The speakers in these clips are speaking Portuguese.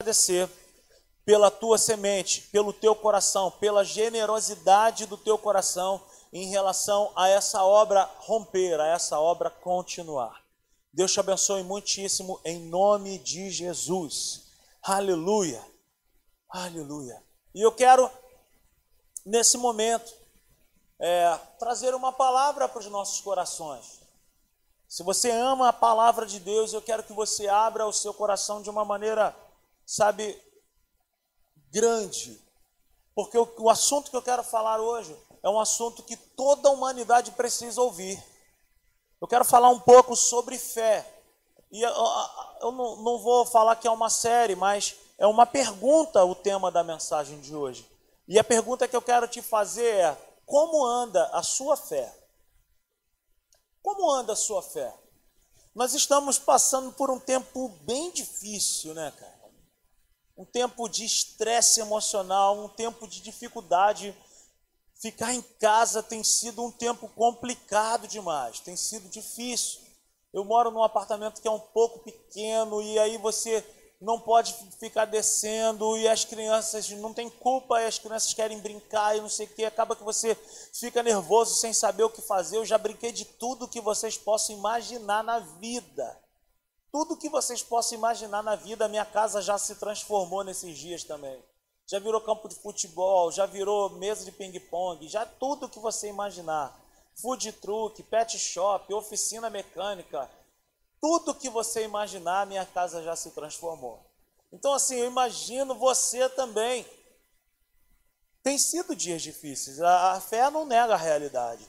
agradecer pela tua semente, pelo teu coração, pela generosidade do teu coração em relação a essa obra romper, a essa obra continuar. Deus te abençoe muitíssimo em nome de Jesus. Aleluia. Aleluia. E eu quero, nesse momento, é, trazer uma palavra para os nossos corações. Se você ama a palavra de Deus, eu quero que você abra o seu coração de uma maneira, sabe, grande. Porque o, o assunto que eu quero falar hoje é um assunto que toda a humanidade precisa ouvir. Eu quero falar um pouco sobre fé. E eu, eu não, não vou falar que é uma série, mas é uma pergunta o tema da mensagem de hoje. E a pergunta que eu quero te fazer é: como anda a sua fé? Como anda a sua fé? Nós estamos passando por um tempo bem difícil, né, cara? Um tempo de estresse emocional, um tempo de dificuldade. Ficar em casa tem sido um tempo complicado demais, tem sido difícil. Eu moro num apartamento que é um pouco pequeno e aí você não pode ficar descendo e as crianças não tem culpa, e as crianças querem brincar e não sei o que, acaba que você fica nervoso sem saber o que fazer. Eu já brinquei de tudo que vocês possam imaginar na vida. Tudo que vocês possam imaginar na vida, a minha casa já se transformou nesses dias também. Já virou campo de futebol, já virou mesa de ping-pong, já tudo que você imaginar. Food truck, pet shop, oficina mecânica, tudo que você imaginar, minha casa já se transformou. Então, assim, eu imagino você também. Tem sido dias difíceis, a, fé não nega a realidade.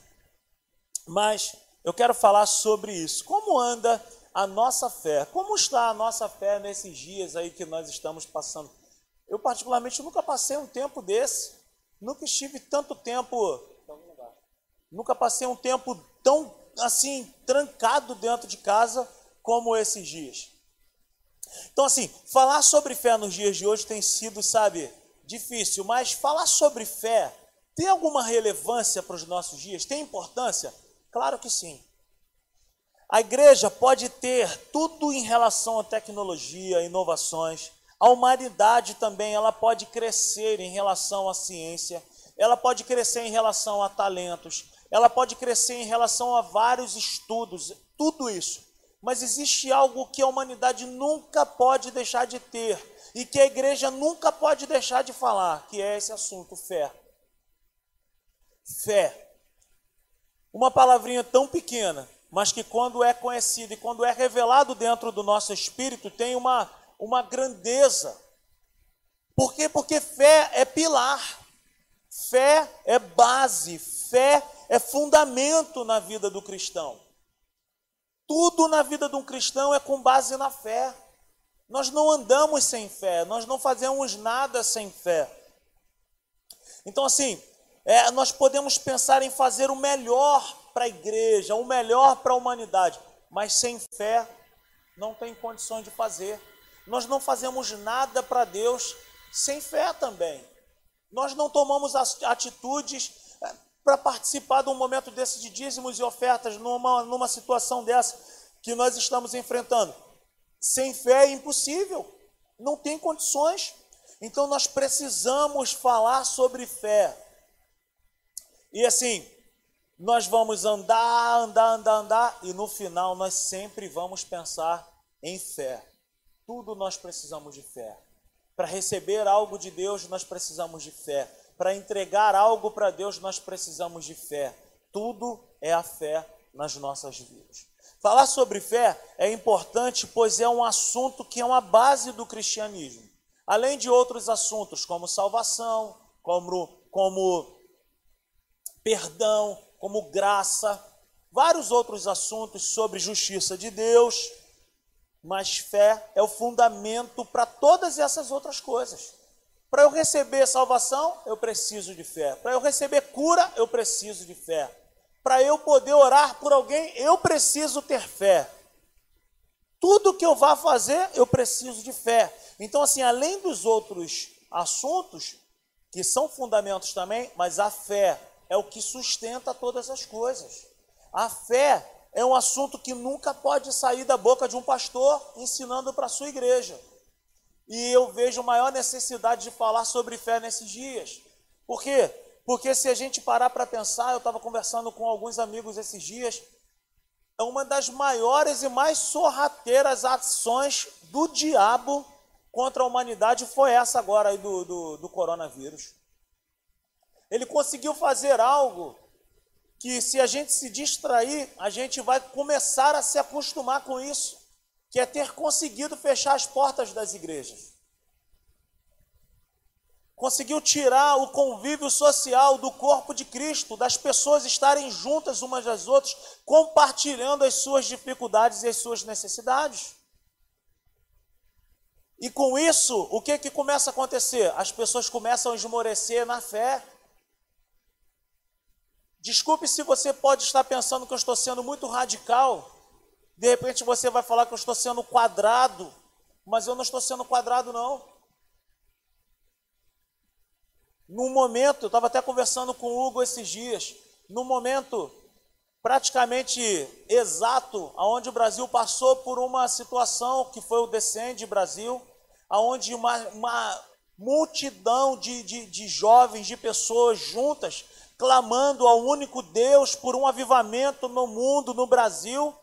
Mas eu quero falar sobre isso. Como anda a nossa fé? Como está a nossa fé nesses dias aí que nós estamos passando? Eu, particularmente, nunca passei um tempo desse. Nunca estive tanto tempo. Nunca passei um tempo tão assim, trancado dentro de casa como esses dias. Então, assim, falar sobre fé nos dias de hoje tem sido, sabe, difícil, mas falar sobre fé tem alguma relevância para os nossos dias? Tem importância? Claro que sim. A igreja pode ter tudo em relação à tecnologia, inovações. A humanidade também ela pode crescer em relação à ciência, ela pode crescer em relação a talentos, ela pode crescer em relação a vários estudos, tudo isso. Mas existe algo que a humanidade nunca pode deixar de ter e que a igreja nunca pode deixar de falar, que é esse assunto, fé. Fé. Uma palavrinha tão pequena, mas que quando é conhecida e quando é revelado dentro do nosso espírito, tem uma, uma grandeza. Por quê? Porque fé é pilar, fé é base, fé é fundamento na vida do cristão. Tudo na vida de um cristão é com base na fé. Nós não andamos sem fé, nós não fazemos nada sem fé. Então, assim, é, nós podemos pensar em fazer o melhor para a igreja, o melhor para a humanidade, mas sem fé não tem condições de fazer. Nós não fazemos nada para Deus sem fé também. Nós não tomamos atitudes para participar de um momento desse de dízimos e ofertas, numa, numa situação dessa que nós estamos enfrentando. Sem fé é impossível, não tem condições. Então nós precisamos falar sobre fé. E assim, nós vamos andar, andar, andar, andar, e no final nós sempre vamos pensar em fé. Tudo nós precisamos de fé. Para receber algo de Deus, nós precisamos de fé para entregar algo para Deus, nós precisamos de fé. Tudo é a fé nas nossas vidas. Falar sobre fé é importante, pois é um assunto que é uma base do cristianismo. Além de outros assuntos, como salvação, como, como perdão, como graça, vários outros assuntos sobre justiça de Deus, mas fé é o fundamento para todas essas outras coisas. Para eu receber salvação, eu preciso de fé. Para eu receber cura, eu preciso de fé. Para eu poder orar por alguém, eu preciso ter fé. Tudo que eu vá fazer, eu preciso de fé. Então, assim, além dos outros assuntos, que são fundamentos também, mas a fé é o que sustenta todas as coisas. A fé é um assunto que nunca pode sair da boca de um pastor ensinando para a sua igreja. E eu vejo maior necessidade de falar sobre fé nesses dias. Por quê? Porque se a gente parar para pensar, eu estava conversando com alguns amigos esses dias, é uma das maiores e mais sorrateiras ações do diabo contra a humanidade foi essa agora aí do, do, do coronavírus. Ele conseguiu fazer algo que, se a gente se distrair, a gente vai começar a se acostumar com isso, que é ter conseguido fechar as portas das igrejas. Conseguiu tirar o convívio social do corpo de Cristo, das pessoas estarem juntas umas das outras, compartilhando as suas dificuldades e as suas necessidades. E com isso, o que, que começa a acontecer? As pessoas começam a esmorecer na fé. Desculpe se você pode estar pensando que eu estou sendo muito radical. De repente você vai falar que eu estou sendo quadrado, mas eu não estou sendo quadrado, não. Num momento, eu estava até conversando com o Hugo esses dias, num momento praticamente exato, onde o Brasil passou por uma situação que foi o Descende Brasil, onde uma, uma multidão de, de, de jovens, de pessoas juntas, clamando ao único Deus por um avivamento no mundo, no Brasil.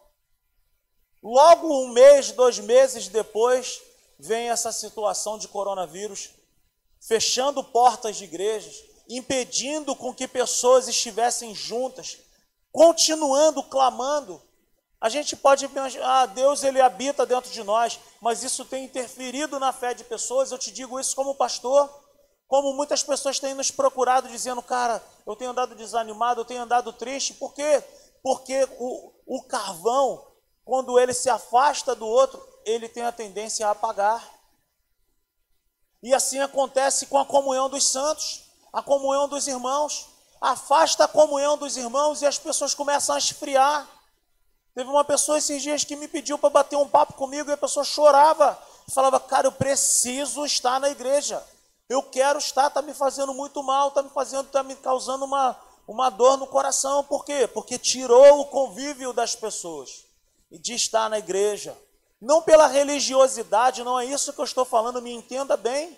Logo um mês, dois meses depois, vem essa situação de coronavírus, fechando portas de igrejas, impedindo com que pessoas estivessem juntas, continuando clamando. A gente pode imaginar, ah, Deus ele habita dentro de nós, mas isso tem interferido na fé de pessoas. Eu te digo isso como pastor, como muitas pessoas têm nos procurado dizendo, cara, eu tenho andado desanimado, eu tenho andado triste. Por quê? Porque o, o carvão, quando ele se afasta do outro, ele tem a tendência a apagar. E assim acontece com a comunhão dos santos, a comunhão dos irmãos. Afasta a comunhão dos irmãos e as pessoas começam a esfriar. Teve uma pessoa esses dias que me pediu para bater um papo comigo e a pessoa chorava. Falava, cara, eu preciso estar na igreja. Eu quero estar, está me fazendo muito mal, está me fazendo, está me causando uma, uma dor no coração. Por quê? Porque tirou o convívio das pessoas e de estar na igreja. Não pela religiosidade, não é isso que eu estou falando, me entenda bem,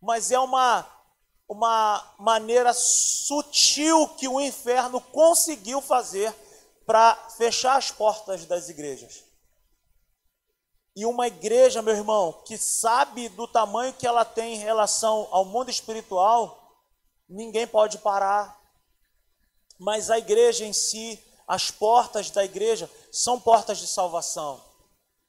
mas é uma, uma maneira sutil que o inferno conseguiu fazer para fechar as portas das igrejas. E uma igreja, meu irmão, que sabe do tamanho que ela tem em relação ao mundo espiritual, ninguém pode parar. Mas a igreja em si, as portas da igreja são portas de salvação.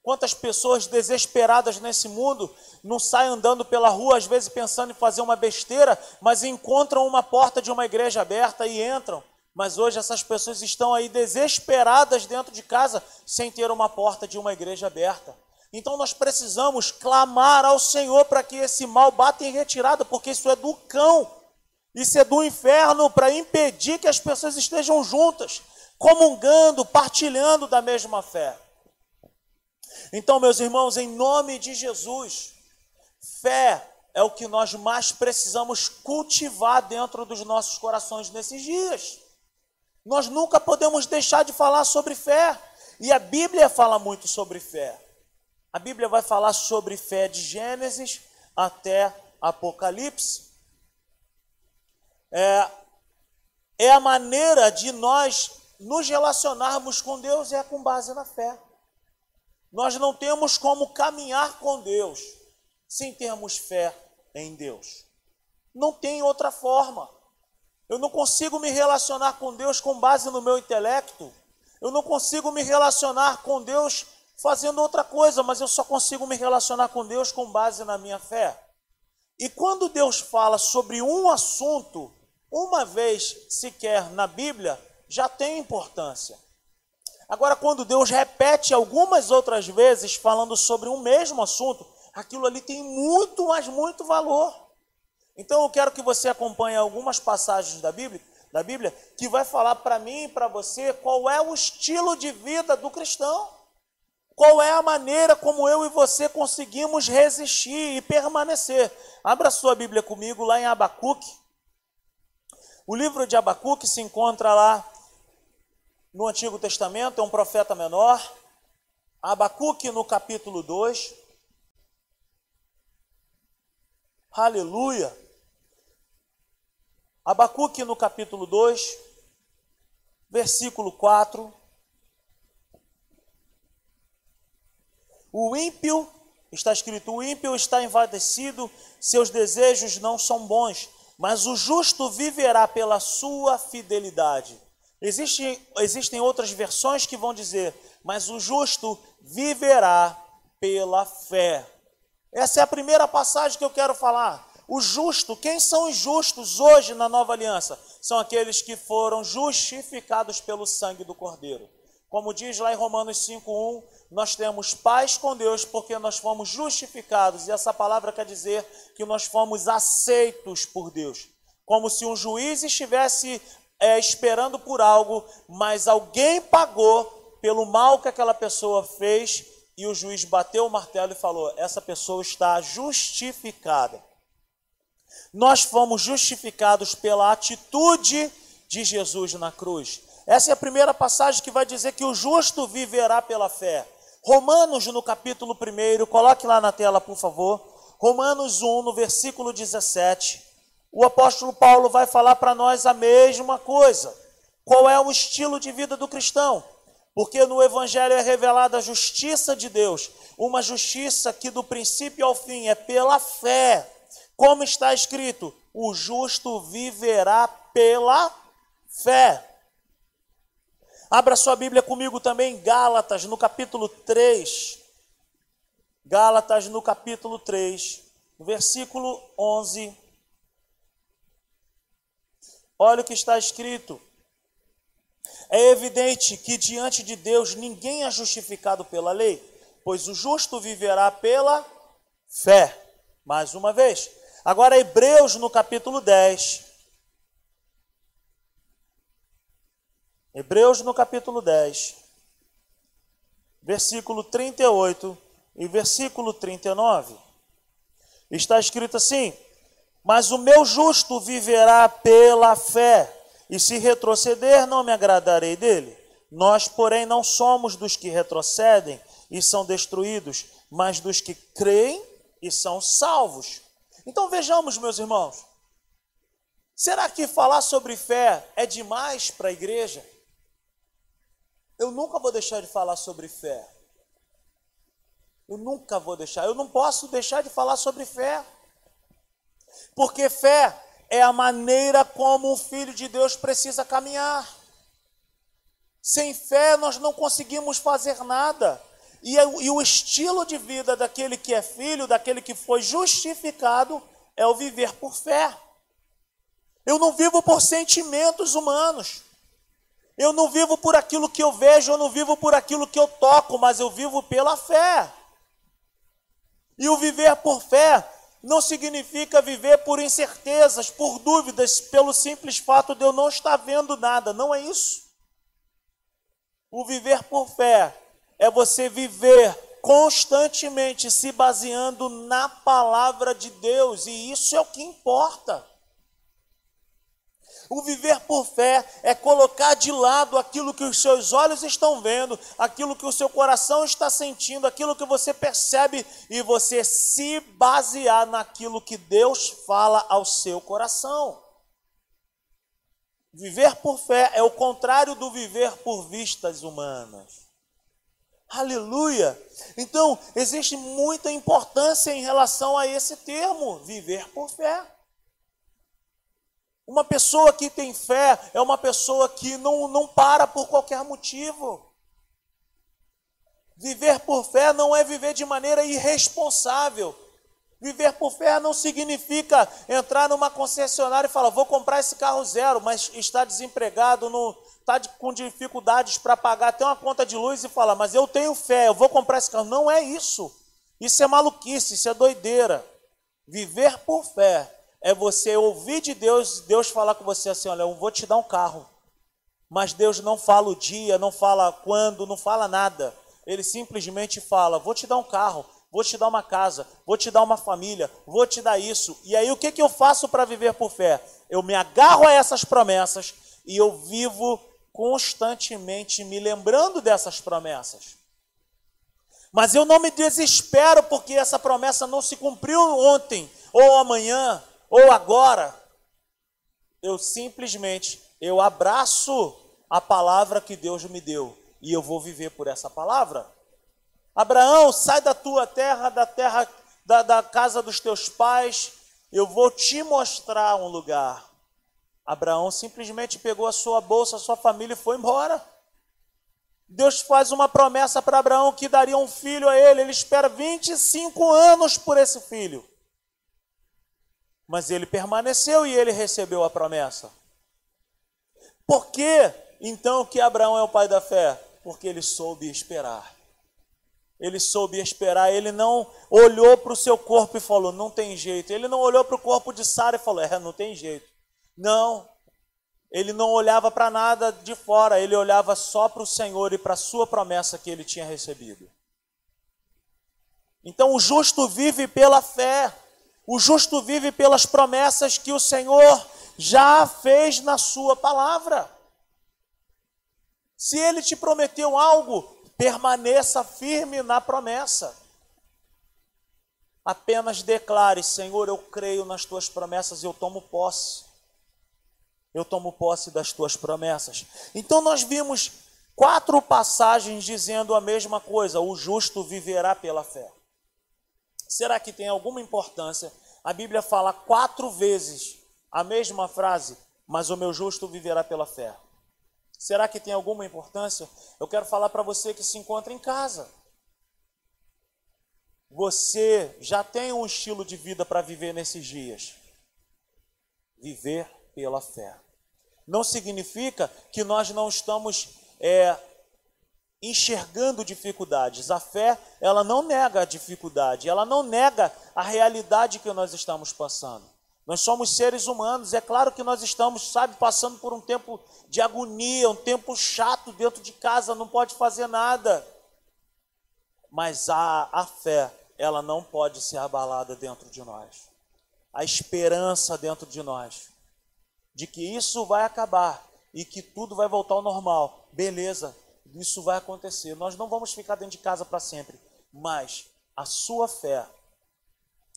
Quantas pessoas desesperadas nesse mundo não saem andando pela rua, às vezes pensando em fazer uma besteira, mas encontram uma porta de uma igreja aberta e entram. Mas hoje essas pessoas estão aí desesperadas dentro de casa, sem ter uma porta de uma igreja aberta. Então nós precisamos clamar ao Senhor para que esse mal bata em retirada, porque isso é do cão, isso é do inferno, para impedir que as pessoas estejam juntas, comungando, partilhando da mesma fé. Então, meus irmãos, em nome de Jesus, fé é o que nós mais precisamos cultivar dentro dos nossos corações nesses dias. Nós nunca podemos deixar de falar sobre fé. E a Bíblia fala muito sobre fé. A Bíblia vai falar sobre fé de Gênesis até Apocalipse. É, é a maneira de nós nos relacionarmos com Deus é com base na fé. Nós não temos como caminhar com Deus sem termos fé em Deus. Não tem outra forma. Eu não consigo me relacionar com Deus com base no meu intelecto. Eu não consigo me relacionar com Deus fazendo outra coisa, mas eu só consigo me relacionar com Deus com base na minha fé. E quando Deus fala sobre um assunto, uma vez sequer na Bíblia, já tem importância. Agora, quando Deus repete algumas outras vezes falando sobre um mesmo assunto, aquilo ali tem muito, mas muito valor. Então eu quero que você acompanhe algumas passagens da Bíblia, da Bíblia que vai falar para mim e para você qual é o estilo de vida do cristão. Qual é a maneira como eu e você conseguimos resistir e permanecer? Abra sua Bíblia comigo lá em Abacuque. O livro de Abacuque se encontra lá no Antigo Testamento, é um profeta menor. Abacuque no capítulo 2. Aleluia. Abacuque no capítulo 2, versículo 4. O ímpio, está escrito: o ímpio está envadecido, seus desejos não são bons, mas o justo viverá pela sua fidelidade. Existem, existem outras versões que vão dizer: mas o justo viverá pela fé. Essa é a primeira passagem que eu quero falar. O justo, quem são os justos hoje na nova aliança? São aqueles que foram justificados pelo sangue do Cordeiro. Como diz lá em Romanos 5:1, nós temos paz com Deus porque nós fomos justificados, e essa palavra quer dizer que nós fomos aceitos por Deus. Como se um juiz estivesse é, esperando por algo, mas alguém pagou pelo mal que aquela pessoa fez, e o juiz bateu o martelo e falou: essa pessoa está justificada. Nós fomos justificados pela atitude de Jesus na cruz. Essa é a primeira passagem que vai dizer que o justo viverá pela fé. Romanos, no capítulo 1, coloque lá na tela, por favor. Romanos 1, no versículo 17. O apóstolo Paulo vai falar para nós a mesma coisa. Qual é o estilo de vida do cristão? Porque no Evangelho é revelada a justiça de Deus, uma justiça que do princípio ao fim é pela fé. Como está escrito: o justo viverá pela fé. Abra sua Bíblia comigo também Gálatas, no capítulo 3. Gálatas, no capítulo 3, versículo 11. Olha o que está escrito. É evidente que diante de Deus ninguém é justificado pela lei, pois o justo viverá pela fé. Mais uma vez. Agora, Hebreus, no capítulo 10. Hebreus no capítulo 10, versículo 38 e versículo 39. Está escrito assim: Mas o meu justo viverá pela fé, e se retroceder, não me agradarei dele. Nós, porém, não somos dos que retrocedem e são destruídos, mas dos que creem e são salvos. Então vejamos, meus irmãos, será que falar sobre fé é demais para a igreja? Eu nunca vou deixar de falar sobre fé. Eu nunca vou deixar. Eu não posso deixar de falar sobre fé. Porque fé é a maneira como o filho de Deus precisa caminhar. Sem fé nós não conseguimos fazer nada. E, e, o estilo de vida daquele que é filho, daquele que foi justificado, é o viver por fé. Eu não vivo por sentimentos humanos. Eu não vivo por aquilo que eu vejo, eu não vivo por aquilo que eu toco, mas eu vivo pela fé. E o viver por fé não significa viver por incertezas, por dúvidas, pelo simples fato de eu não estar vendo nada. Não é isso. O viver por fé é você viver constantemente se baseando na palavra de Deus, e isso é o que importa. O viver por fé é colocar de lado aquilo que os seus olhos estão vendo, aquilo que o seu coração está sentindo, aquilo que você percebe e você se basear naquilo que Deus fala ao seu coração. Viver por fé é o contrário do viver por vistas humanas. Aleluia! Então, existe muita importância em relação a esse termo, viver por fé. Uma pessoa que tem fé é uma pessoa que não, não para por qualquer motivo. Viver por fé não é viver de maneira irresponsável. Viver por fé não significa entrar numa concessionária e falar, vou comprar esse carro zero, mas está desempregado, está com dificuldades para pagar até uma conta de luz e falar, mas eu tenho fé, eu vou comprar esse carro. Não é isso. Isso é maluquice, isso é doideira. Viver por fé é você ouvir de Deus, Deus falar com você assim: olha, eu vou te dar um carro. Mas Deus não fala o dia, não fala quando, não fala nada. Ele simplesmente fala: vou te dar um carro, vou te dar uma casa, vou te dar uma família, vou te dar isso. E aí o que, que eu faço para viver por fé? Eu me agarro a essas promessas e eu vivo constantemente me lembrando dessas promessas. Mas eu não me desespero porque essa promessa não se cumpriu ontem, ou amanhã, ou agora. Eu simplesmente eu abraço a palavra que Deus me deu e eu vou viver por essa palavra. Abraão, sai da tua terra, da terra da, da casa dos teus pais, eu vou te mostrar um lugar. Abraão simplesmente pegou a sua bolsa, a sua família e foi embora. Deus faz uma promessa para Abraão que daria um filho a ele. Ele espera 25 anos por esse filho. Mas ele permaneceu e ele recebeu a promessa. Por que então que Abraão é o pai da fé? Porque ele soube esperar. Ele soube esperar, ele não olhou para o seu corpo e falou: não tem jeito. Ele não olhou para o corpo de Sara e falou: é, não tem jeito. Não, ele não olhava para nada de fora, ele olhava só para o Senhor e para a sua promessa que ele tinha recebido. Então o justo vive pela fé, o justo vive pelas promessas que o Senhor já fez na sua palavra. Se ele te prometeu algo, permaneça firme na promessa. Apenas declare: Senhor, eu creio nas tuas promessas eu tomo posse eu tomo posse das tuas promessas. Então nós vimos quatro passagens dizendo a mesma coisa: o justo viverá pela fé. Será que tem alguma importância? A Bíblia fala quatro vezes a mesma frase, mas o meu justo viverá pela fé. Será que tem alguma importância? Eu quero falar para você que se encontra em casa. Você já tem um estilo de vida para viver nesses dias. Viver pela fé. Não significa que nós não estamos é, enxergando dificuldades. A fé, ela não nega a dificuldade, ela não nega a realidade que nós estamos passando. Nós somos seres humanos, é claro que nós estamos, sabe, passando por um tempo de agonia, um tempo chato dentro de casa, não pode fazer nada. Mas a, a fé, ela não pode ser abalada dentro de nós. A esperança dentro de nós de que isso vai acabar e que tudo vai voltar ao normal. Beleza, isso vai acontecer. Nós não vamos ficar dentro de casa para sempre, mas a sua fé,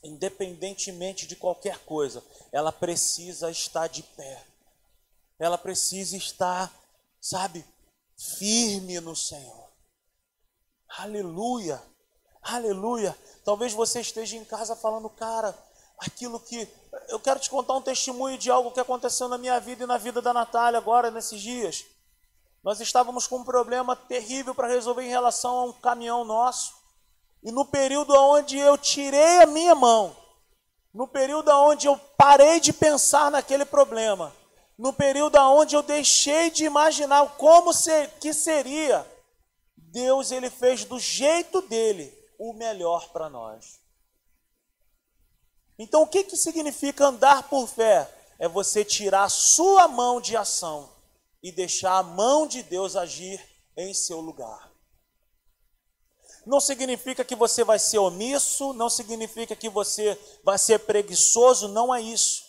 independentemente de qualquer coisa, ela precisa estar de pé. Ela precisa estar, sabe, firme no Senhor. Aleluia. Aleluia. Talvez você esteja em casa falando, cara, aquilo que. Eu quero te contar um testemunho de algo que aconteceu na minha vida e na vida da Natália agora, nesses dias. Nós estávamos com um problema terrível para resolver em relação a um caminhão nosso. E no período onde eu tirei a minha mão, no período onde eu parei de pensar naquele problema, no período onde eu deixei de imaginar como ser, que seria, Deus ele fez do jeito dele o melhor para nós. Então, o que, que significa andar por fé? É você tirar a sua mão de ação e deixar a mão de Deus agir em seu lugar. Não significa que você vai ser omisso, não significa que você vai ser preguiçoso, não é isso.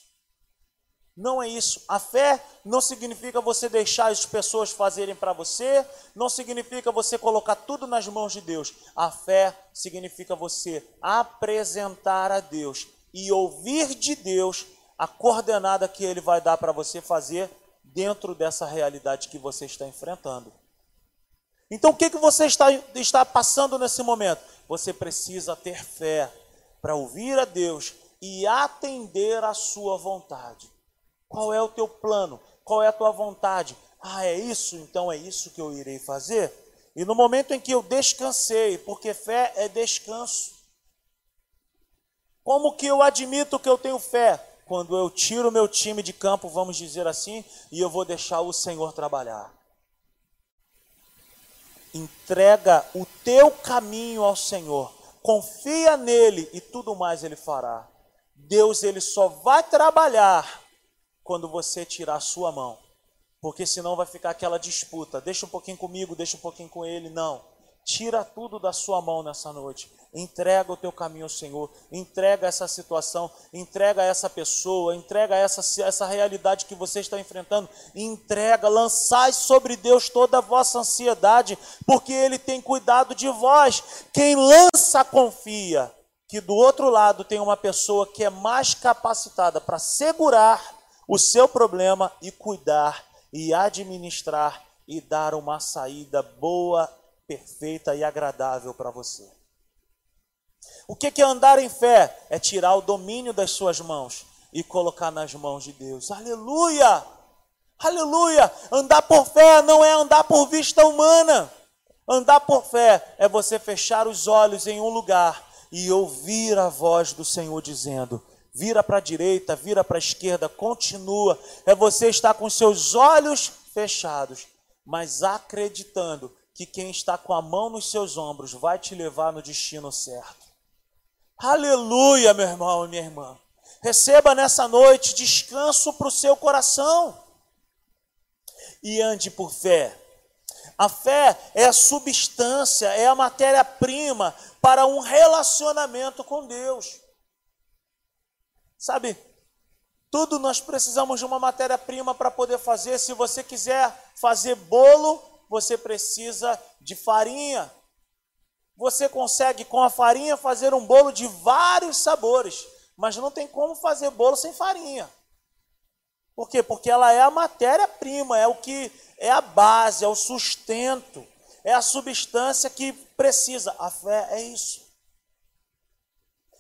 Não é isso. A fé não significa você deixar as pessoas fazerem para você, não significa você colocar tudo nas mãos de Deus. A fé significa você apresentar a Deus e ouvir de Deus a coordenada que Ele vai dar para você fazer dentro dessa realidade que você está enfrentando. Então, o que, que você está, está passando nesse momento? Você precisa ter fé para ouvir a Deus e atender a sua vontade. Qual é o teu plano? Qual é a tua vontade? Ah, é isso? Então é isso que eu irei fazer? E no momento em que eu descansei, porque fé é descanso. Como que eu admito que eu tenho fé? Quando eu tiro meu time de campo, vamos dizer assim, e eu vou deixar o Senhor trabalhar. Entrega o teu caminho ao Senhor. Confia nele e tudo mais ele fará. Deus ele só vai trabalhar quando você tirar a sua mão. Porque senão vai ficar aquela disputa. Deixa um pouquinho comigo, deixa um pouquinho com ele. Não. Tira tudo da sua mão nessa noite. Entrega o teu caminho ao Senhor. Entrega essa situação. Entrega essa pessoa. Entrega essa, essa realidade que você está enfrentando. Entrega. Lançai sobre Deus toda a vossa ansiedade, porque Ele tem cuidado de vós. Quem lança, confia. que do outro lado tem uma pessoa que é mais capacitada para segurar o seu problema e cuidar e administrar e dar uma saída boa, perfeita e agradável para você. O que é andar em fé? É tirar o domínio das suas mãos e colocar nas mãos de Deus. Aleluia! Aleluia! Andar por fé não é andar por vista humana. Andar por fé é você fechar os olhos em um lugar e ouvir a voz do Senhor dizendo: vira para a direita, vira para a esquerda, continua. É você estar com seus olhos fechados, mas acreditando que quem está com a mão nos seus ombros vai te levar no destino certo. Aleluia, meu irmão e minha irmã. Receba nessa noite descanso para o seu coração. E ande por fé. A fé é a substância, é a matéria-prima para um relacionamento com Deus. Sabe, tudo nós precisamos de uma matéria-prima para poder fazer. Se você quiser fazer bolo, você precisa de farinha. Você consegue com a farinha fazer um bolo de vários sabores, mas não tem como fazer bolo sem farinha. Por quê? Porque ela é a matéria-prima, é o que é a base, é o sustento, é a substância que precisa. A fé é isso.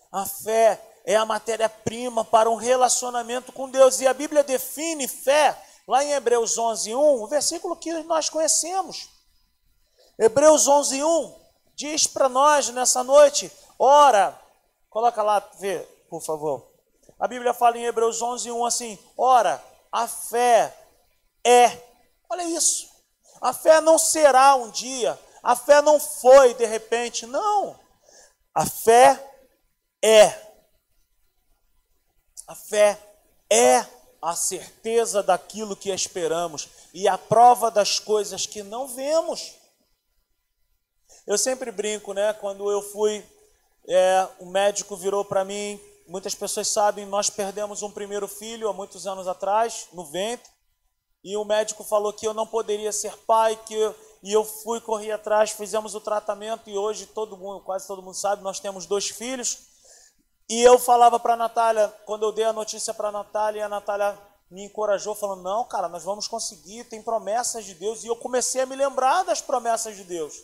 A fé é a matéria-prima para um relacionamento com Deus. E a Bíblia define fé lá em Hebreus 11, 1, o versículo que nós conhecemos. Hebreus 11, 1 diz para nós nessa noite: ora, coloca lá, vê, por favor. A Bíblia fala em Hebreus 11, 1 assim: ora, a fé é, olha isso, a fé não será um dia, a fé não foi de repente, não, a fé é, a fé é a certeza daquilo que esperamos e a prova das coisas que não vemos. Eu sempre brinco, né? Quando eu fui, é, o médico virou para mim. Muitas pessoas sabem, nós perdemos um primeiro filho há muitos anos atrás, no ventre, e o médico falou que eu não poderia ser pai, que eu, e eu fui correr atrás, fizemos o tratamento e hoje todo mundo, quase todo mundo sabe, nós temos dois filhos. E eu falava para a Natália, quando eu dei a notícia para a Natália, a Natália me encorajou, falando: Não, cara, nós vamos conseguir, tem promessas de Deus. E eu comecei a me lembrar das promessas de Deus.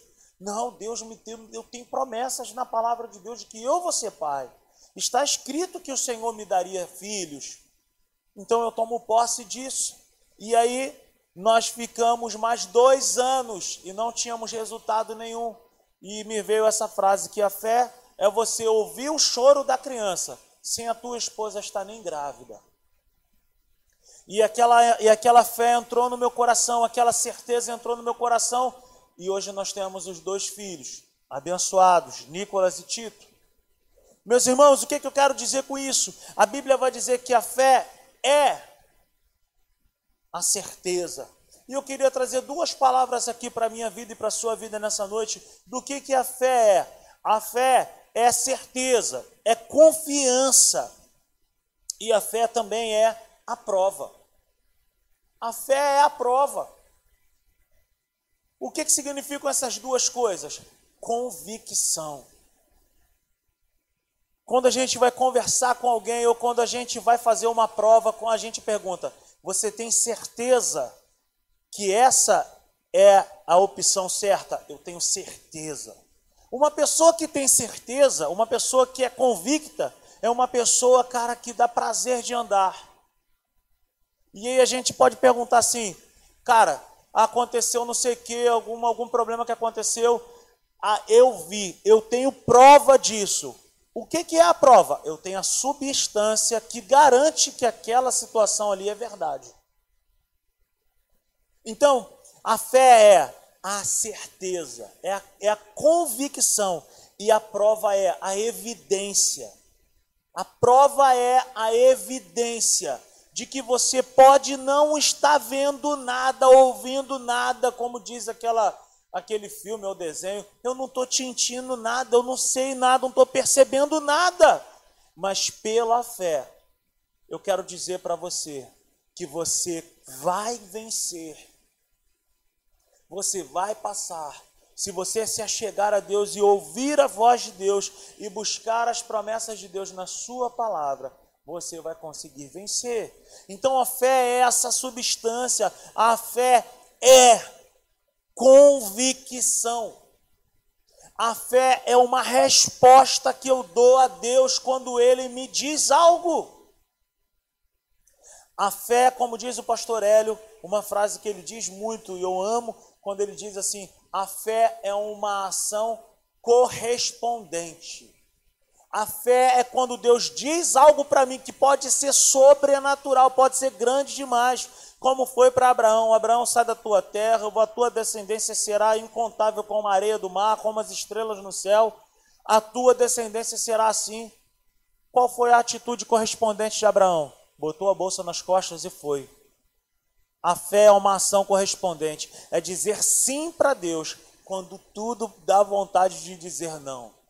Não, Deus me tem, eu tenho promessas na palavra de Deus de que eu vou ser pai. Está escrito que o Senhor me daria filhos. Então eu tomo posse disso. E aí nós ficamos mais dois anos e não tínhamos resultado nenhum. E me veio essa frase que a fé é você ouvir o choro da criança sem a tua esposa estar nem grávida. E aquela, e aquela fé entrou no meu coração, aquela certeza entrou no meu coração e hoje nós temos os dois filhos abençoados, Nicolas e Tito. Meus irmãos, o que, que eu quero dizer com isso? A Bíblia vai dizer que a fé é a certeza. E eu queria trazer duas palavras aqui para a minha vida e para a sua vida nessa noite do que, que a fé é. A fé é certeza, é confiança. E a fé também é a prova. A fé é a prova. O que, que significam essas duas coisas? Convicção. Quando a gente vai conversar com alguém ou quando a gente vai fazer uma prova, a gente pergunta: você tem certeza que essa é a opção certa? Eu tenho certeza. Uma pessoa que tem certeza, uma pessoa que é convicta, é uma pessoa, cara, que dá prazer de andar. E aí a gente pode perguntar assim, cara, aconteceu não sei o que, algum, algum problema que aconteceu. Ah, eu vi, eu tenho prova disso. O que, que é a prova? Eu tenho a substância que garante que aquela situação ali é verdade. Então, a fé é a certeza, é a, é a convicção, e a prova é a evidência. A prova é a evidência de que você pode não estar vendo nada, ouvindo nada, como diz aquela aquele filme ou desenho, eu não estou sentindo nada, eu não sei nada, não estou percebendo nada. Mas pela fé, eu quero dizer para você que você vai vencer, você vai passar, se você se achegar a Deus e ouvir a voz de Deus e buscar as promessas de Deus na sua palavra, você vai conseguir vencer. Então a fé é essa substância, a fé é convicção. A fé é uma resposta que eu dou a Deus quando Ele me diz algo. A fé, como diz o pastor Hélio, uma frase que ele diz muito e eu amo, quando ele diz assim: a fé é uma ação correspondente. A fé é quando Deus diz algo para mim que pode ser sobrenatural, pode ser grande demais, como foi para Abraão. Abraão, sai da tua terra, a tua descendência será incontável como a areia do mar, como as estrelas no céu. A tua descendência será assim. Qual foi a atitude correspondente de Abraão? Botou a bolsa nas costas e foi. A fé é uma ação correspondente, é dizer sim para Deus quando tudo dá vontade de dizer não.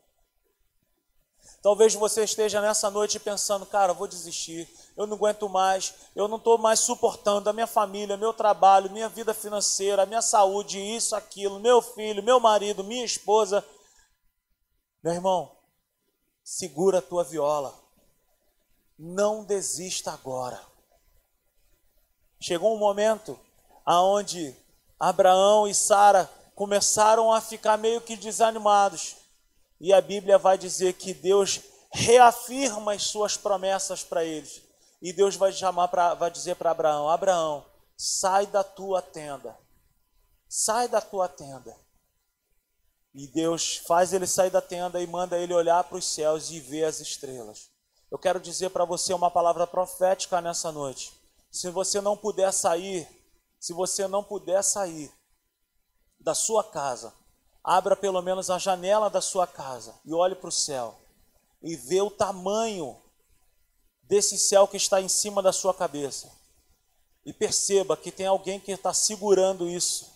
Talvez você esteja nessa noite pensando, cara, vou desistir, eu não aguento mais, eu não estou mais suportando a minha família, meu trabalho, minha vida financeira, minha saúde, isso, aquilo, meu filho, meu marido, minha esposa. Meu irmão, segura a tua viola, não desista agora. Chegou um momento aonde Abraão e Sara começaram a ficar meio que desanimados e a Bíblia vai dizer que Deus reafirma as suas promessas para eles. E Deus vai chamar pra, vai dizer para Abraão: Abraão, sai da tua tenda. Sai da tua tenda. E Deus faz ele sair da tenda e manda ele olhar para os céus e ver as estrelas. Eu quero dizer para você uma palavra profética nessa noite. Se você não puder sair, se você não puder sair da sua casa, abra pelo menos a janela da sua casa e olhe para o céu e vê o tamanho desse céu que está em cima da sua cabeça. E perceba que tem alguém que está segurando isso.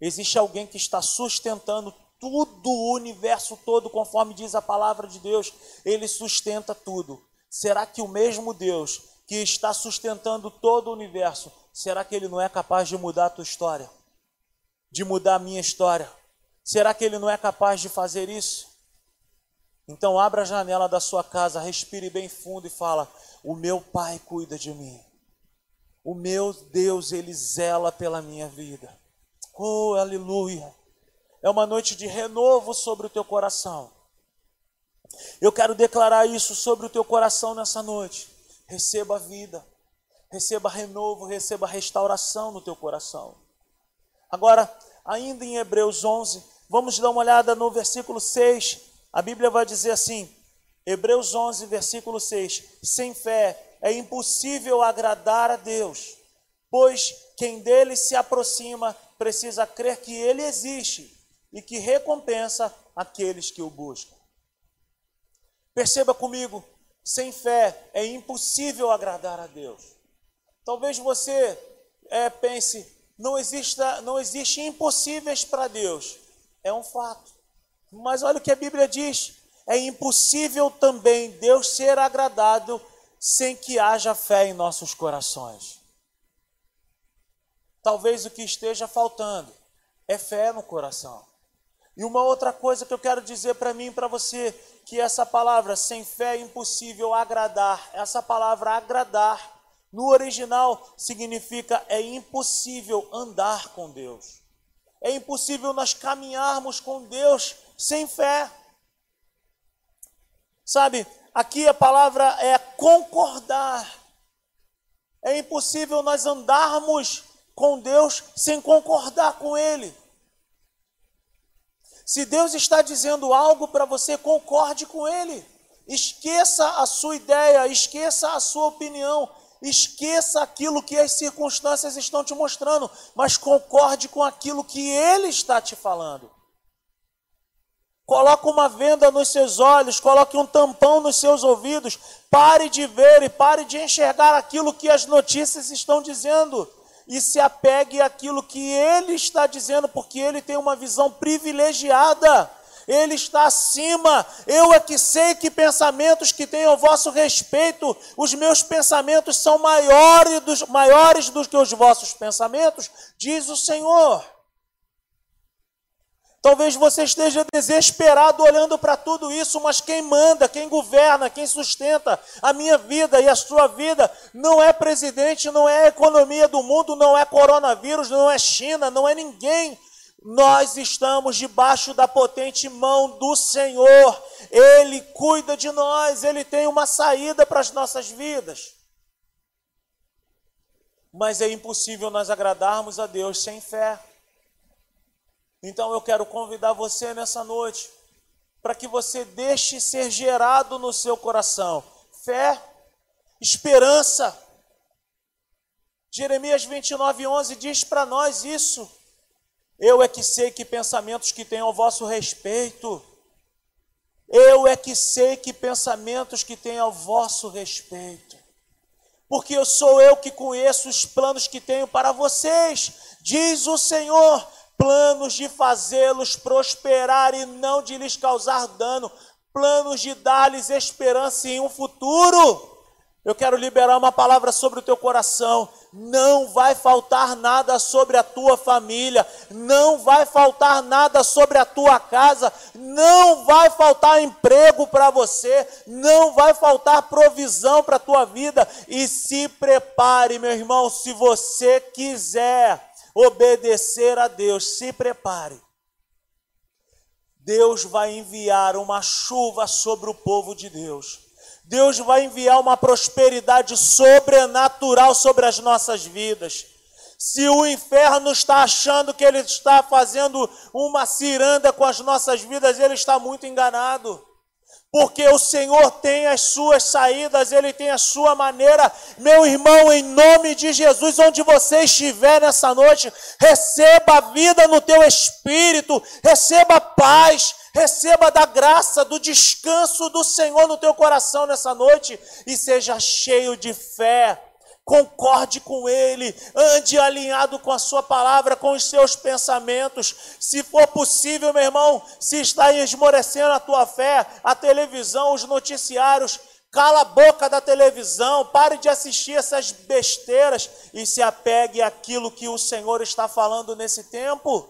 Existe alguém que está sustentando tudo o universo todo, conforme diz a palavra de Deus. Ele sustenta tudo. Será que o mesmo Deus que está sustentando todo o universo, será que ele não é capaz de mudar a tua história? De mudar a minha história? Será que ele não é capaz de fazer isso? Então abra a janela da sua casa, respire bem fundo e fala: "O meu Pai cuida de mim. O meu Deus, ele zela pela minha vida." Oh, aleluia. É uma noite de renovo sobre o teu coração. Eu quero declarar isso sobre o teu coração nessa noite. Receba vida, receba renovo, receba restauração no teu coração. Agora, ainda em Hebreus 11, vamos dar uma olhada no versículo 6. A Bíblia vai dizer assim: Hebreus 11, versículo 6: Sem fé é impossível agradar a Deus, pois quem dele se aproxima precisa crer que ele existe e que recompensa aqueles que o buscam. Perceba comigo, sem fé é impossível agradar a Deus. Talvez você é, pense, não, exista, não existe impossíveis para Deus. É um fato. Mas olha o que a Bíblia diz: é impossível também Deus ser agradado sem que haja fé em nossos corações. Talvez o que esteja faltando é fé no coração. E uma outra coisa que eu quero dizer para mim e para você, que essa palavra sem fé é impossível agradar. Essa palavra agradar no original significa é impossível andar com Deus. É impossível nós caminharmos com Deus sem fé. Sabe, aqui a palavra é concordar. É impossível nós andarmos com Deus sem concordar com Ele. Se Deus está dizendo algo para você, concorde com Ele. Esqueça a sua ideia, esqueça a sua opinião, Esqueça aquilo que as circunstâncias estão te mostrando, mas concorde com aquilo que ele está te falando. Coloque uma venda nos seus olhos, coloque um tampão nos seus ouvidos, pare de ver e pare de enxergar aquilo que as notícias estão dizendo e se apegue àquilo que ele está dizendo, porque ele tem uma visão privilegiada ele está acima. Eu é que sei que pensamentos que tenho ao vosso respeito, os meus pensamentos são maiores, dos, maiores do que os vossos pensamentos, diz o Senhor. Talvez você esteja desesperado olhando para tudo isso, mas quem manda, quem governa, quem sustenta a minha vida e a sua vida não é presidente, não é a economia do mundo, não é coronavírus, não é China, não é ninguém. Nós estamos debaixo da potente mão do Senhor. Ele cuida de nós, ele tem uma saída para as nossas vidas. Mas é impossível nós agradarmos a Deus sem fé. Então eu quero convidar você nessa noite para que você deixe ser gerado no seu coração fé, esperança. Jeremias 29, 11 diz para nós isso. Eu é que sei que pensamentos que tenho ao vosso respeito. Eu é que sei que pensamentos que tenho ao vosso respeito. Porque eu sou eu que conheço os planos que tenho para vocês, diz o Senhor planos de fazê-los prosperar e não de lhes causar dano, planos de dar-lhes esperança em um futuro. Eu quero liberar uma palavra sobre o teu coração. Não vai faltar nada sobre a tua família, não vai faltar nada sobre a tua casa, não vai faltar emprego para você, não vai faltar provisão para a tua vida. E se prepare, meu irmão, se você quiser obedecer a Deus, se prepare. Deus vai enviar uma chuva sobre o povo de Deus. Deus vai enviar uma prosperidade sobrenatural sobre as nossas vidas. Se o inferno está achando que ele está fazendo uma ciranda com as nossas vidas, ele está muito enganado porque o Senhor tem as suas saídas, Ele tem a sua maneira. Meu irmão, em nome de Jesus, onde você estiver nessa noite, receba a vida no teu espírito, receba paz, receba da graça, do descanso do Senhor no teu coração nessa noite e seja cheio de fé concorde com Ele, ande alinhado com a Sua palavra, com os seus pensamentos. Se for possível, meu irmão, se está esmorecendo a tua fé, a televisão, os noticiários, cala a boca da televisão, pare de assistir essas besteiras e se apegue àquilo que o Senhor está falando nesse tempo.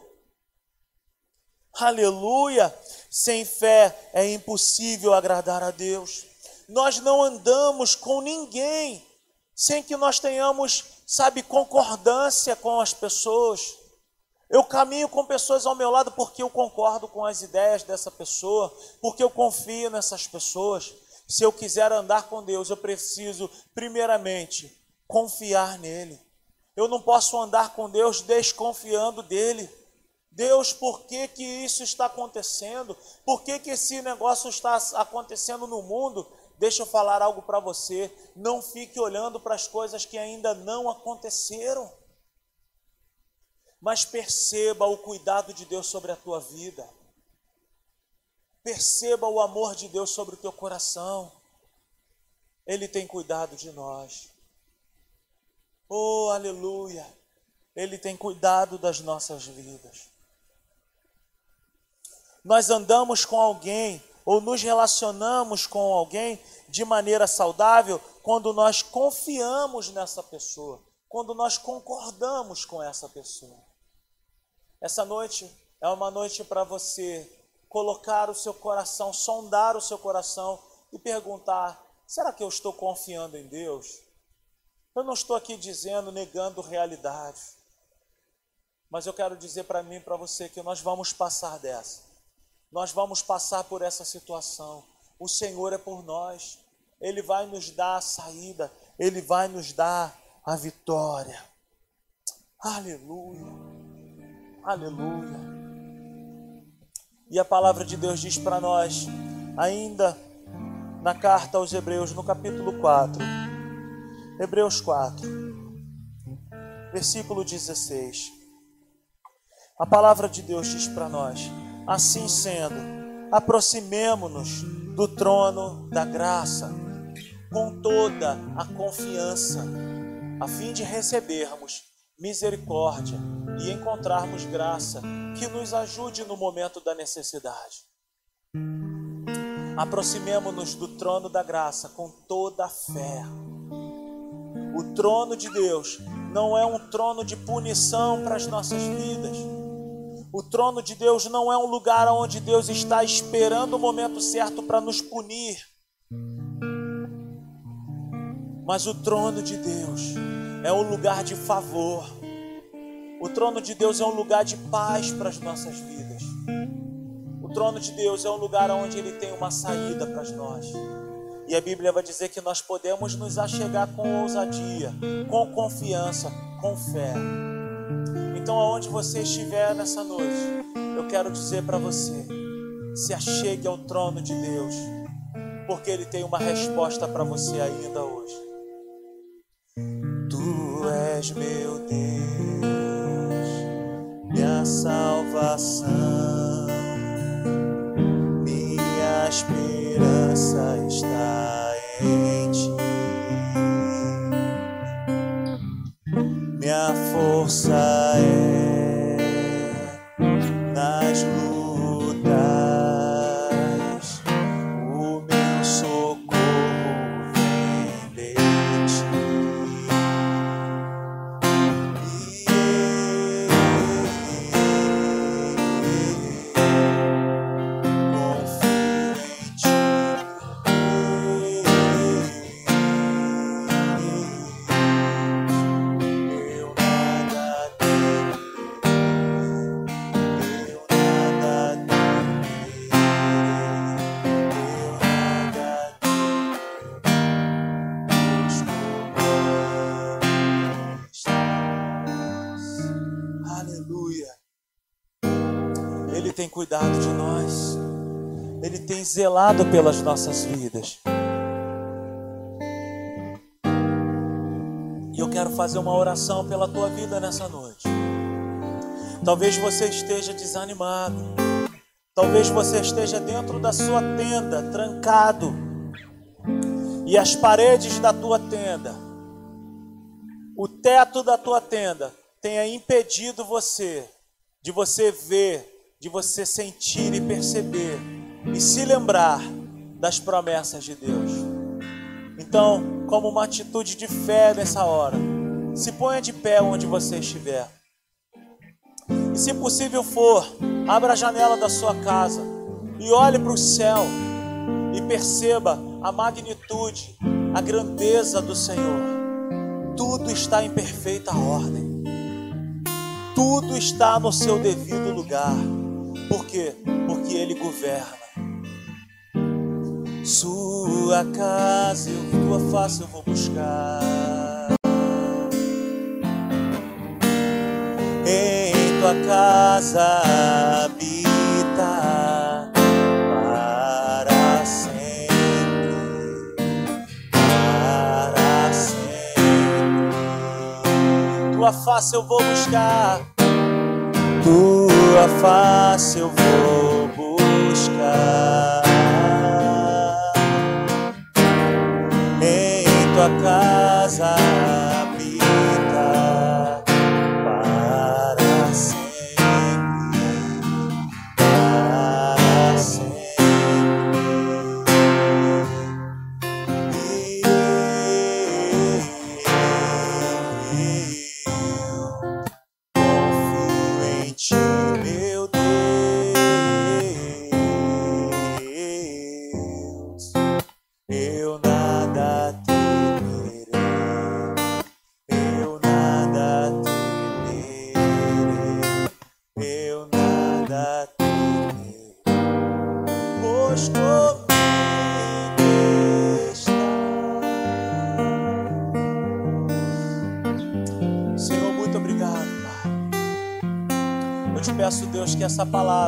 Aleluia! Sem fé é impossível agradar a Deus. Nós não andamos com ninguém sem que nós tenhamos, sabe, concordância com as pessoas. Eu caminho com pessoas ao meu lado porque eu concordo com as ideias dessa pessoa, porque eu confio nessas pessoas. Se eu quiser andar com Deus, eu preciso, primeiramente, confiar nele. Eu não posso andar com Deus desconfiando dele. Deus, por que, que isso está acontecendo? Por que, que esse negócio está acontecendo no mundo? Deixa eu falar algo para você. Não fique olhando para as coisas que ainda não aconteceram. Mas perceba o cuidado de Deus sobre a tua vida. Perceba o amor de Deus sobre o teu coração. Ele tem cuidado de nós. Oh, aleluia! Ele tem cuidado das nossas vidas. Nós andamos com alguém ou nos relacionamos com alguém de maneira saudável quando nós confiamos nessa pessoa, quando nós concordamos com essa pessoa. Essa noite é uma noite para você colocar o seu coração, sondar o seu coração e perguntar: será que eu estou confiando em Deus? Eu não estou aqui dizendo, negando realidade, mas eu quero dizer para mim e para você que nós vamos passar dessa. Nós vamos passar por essa situação. O Senhor é por nós. Ele vai nos dar a saída. Ele vai nos dar a vitória. Aleluia. Aleluia. E a palavra de Deus diz para nós, ainda na carta aos Hebreus, no capítulo 4, Hebreus 4, versículo 16. A palavra de Deus diz para nós: Assim sendo, aproximemo-nos do trono da graça com toda a confiança, a fim de recebermos misericórdia e encontrarmos graça que nos ajude no momento da necessidade. Aproximemo-nos do trono da graça com toda a fé. O trono de Deus não é um trono de punição para as nossas vidas O trono de Deus não é um lugar onde Deus está esperando o momento certo para nos punir. Mas o trono de Deus é um lugar de favor. O trono de Deus é um lugar de paz para as nossas vidas. O trono de Deus é um lugar onde Ele tem uma saída para nós. E a Bíblia vai dizer que nós podemos nos achegar com ousadia, com confiança, com fé. Então, aonde você estiver nessa noite, eu quero dizer para você: se achegue ao trono de Deus, porque Ele tem uma resposta para você ainda hoje. Tu és meu Deus, minha salvação, minha esperança está em ti. Minha força é cuidado de nós. Ele tem zelado pelas nossas vidas. E eu quero fazer uma oração pela tua vida nessa noite. Talvez você esteja desanimado. Talvez você esteja dentro da sua tenda, trancado. E as paredes da tua tenda, o teto da tua tenda, tenha impedido você de você ver, de você sentir e perceber e se lembrar das promessas de Deus. Então, como uma atitude de fé nessa hora, se ponha de pé onde você estiver. E se possível for, abra a janela da sua casa e olhe para o céu e perceba a magnitude, a grandeza do Senhor. Tudo está em perfeita ordem. Tudo está no seu devido lugar. Por quê? Porque Ele governa. Sua casa, eu, tua face eu vou buscar. Em tua casa habita para sempre, para sempre. Tua face eu vou buscar, tua face eu vou buscar. Em tua casa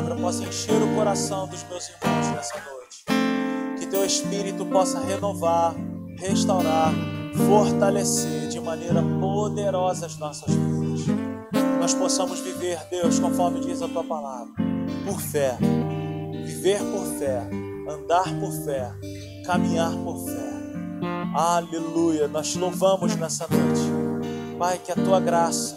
palavra possa encher o coração dos meus irmãos nessa noite que teu espírito possa renovar, restaurar, fortalecer de maneira poderosa as nossas vidas. Nós possamos viver, Deus, conforme diz a tua palavra, por fé, viver por fé, andar por fé, caminhar por fé. Aleluia, nós te louvamos nessa noite. Pai, que a tua graça,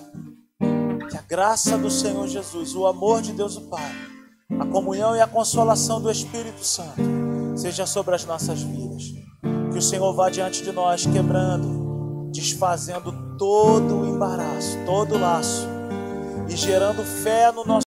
que a graça do Senhor Jesus, o amor de Deus o Pai, a comunhão e a consolação do Espírito Santo seja sobre as nossas vidas. Que o Senhor vá diante de nós, quebrando, desfazendo todo o embaraço, todo o laço e gerando fé no nosso